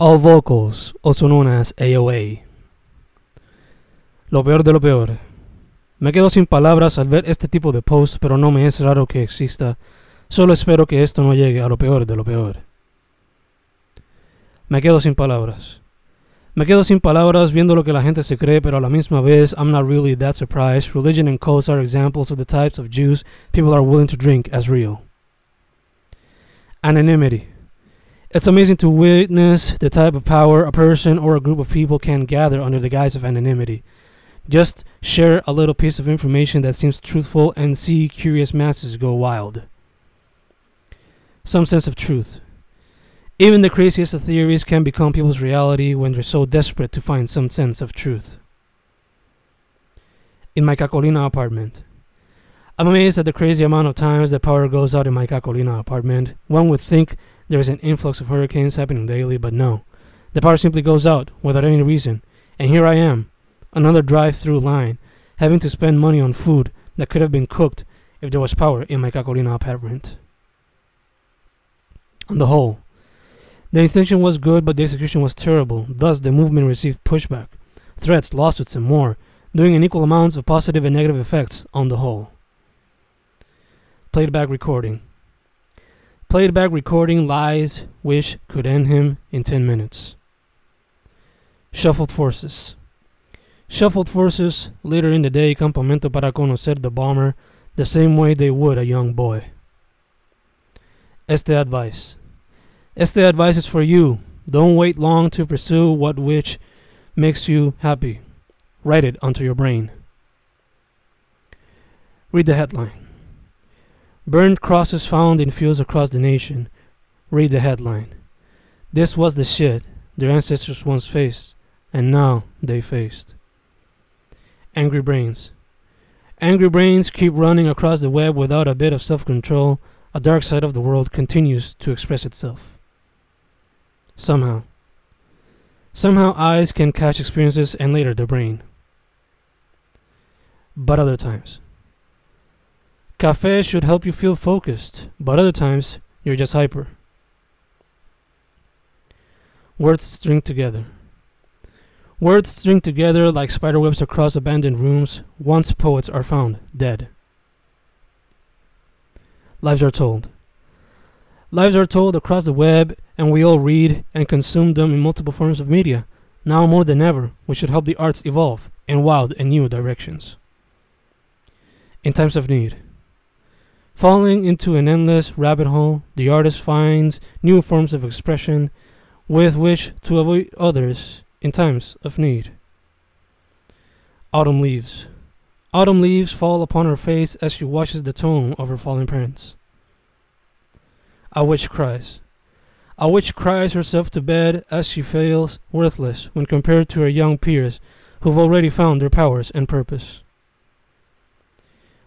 All vocals, also known as AOA. Lo peor de lo peor. Me quedo sin palabras al ver este tipo de post, pero no me es raro que exista. Solo espero que esto no llegue a lo peor de lo peor. Me quedo sin palabras. Me quedo sin palabras viendo lo que la gente se cree, pero a la misma vez, I'm not really that surprised. Religion and cults are examples of the types of juice people are willing to drink as real. Anonymity. It's amazing to witness the type of power a person or a group of people can gather under the guise of anonymity. Just share a little piece of information that seems truthful and see curious masses go wild. Some sense of truth. Even the craziest of theories can become people's reality when they're so desperate to find some sense of truth. In my Carolina apartment. I'm amazed at the crazy amount of times that power goes out in my Carolina apartment. One would think there's an influx of hurricanes happening daily, but no. The power simply goes out without any reason. And here I am, another drive through line, having to spend money on food that could have been cooked if there was power in my Carolina apartment. On the whole, the intention was good, but the execution was terrible. Thus, the movement received pushback, threats, lawsuits, and more, doing an equal amount of positive and negative effects on the whole. Played back recording. Played back recording lies which could end him in 10 minutes. Shuffled forces. Shuffled forces later in the day campamento para conocer the bomber the same way they would a young boy. Este advice. Este advice is for you. Don't wait long to pursue what which makes you happy. Write it onto your brain. Read the headline. Burned crosses found in fields across the nation. Read the headline. This was the shit their ancestors once faced, and now they faced. Angry brains. Angry brains keep running across the web without a bit of self control. A dark side of the world continues to express itself. Somehow. Somehow eyes can catch experiences and later the brain. But other times. Cafe should help you feel focused, but other times you're just hyper. Words string together. Words string together like spiderwebs across abandoned rooms. Once poets are found dead. Lives are told. Lives are told across the web, and we all read and consume them in multiple forms of media. Now more than ever, we should help the arts evolve in wild and new directions. In times of need, falling into an endless rabbit hole, the artist finds new forms of expression with which to avoid others in times of need. Autumn leaves. Autumn leaves fall upon her face as she washes the tomb of her fallen parents. A witch cries. A witch cries herself to bed as she feels worthless when compared to her young peers who've already found their powers and purpose.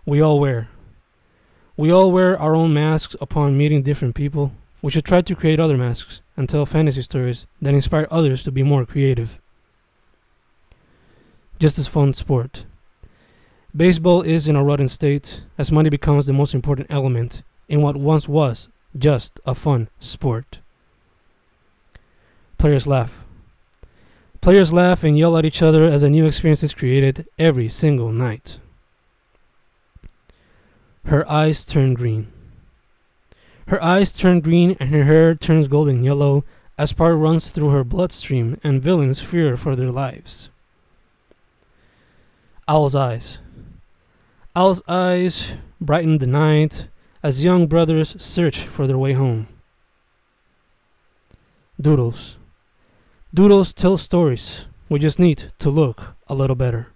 We all wear. We all wear our own masks upon meeting different people. We should try to create other masks and tell fantasy stories that inspire others to be more creative. Just as fun sport. Baseball is in a rotten state as money becomes the most important element in what once was just a fun sport. Players laugh. Players laugh and yell at each other as a new experience is created every single night. Her eyes turn green. Her eyes turn green and her hair turns golden yellow as fire runs through her bloodstream and villains fear for their lives. Owl's eyes. Owl's eyes brighten the night as young brothers search for their way home. Doodles. Doodles tell stories. We just need to look a little better.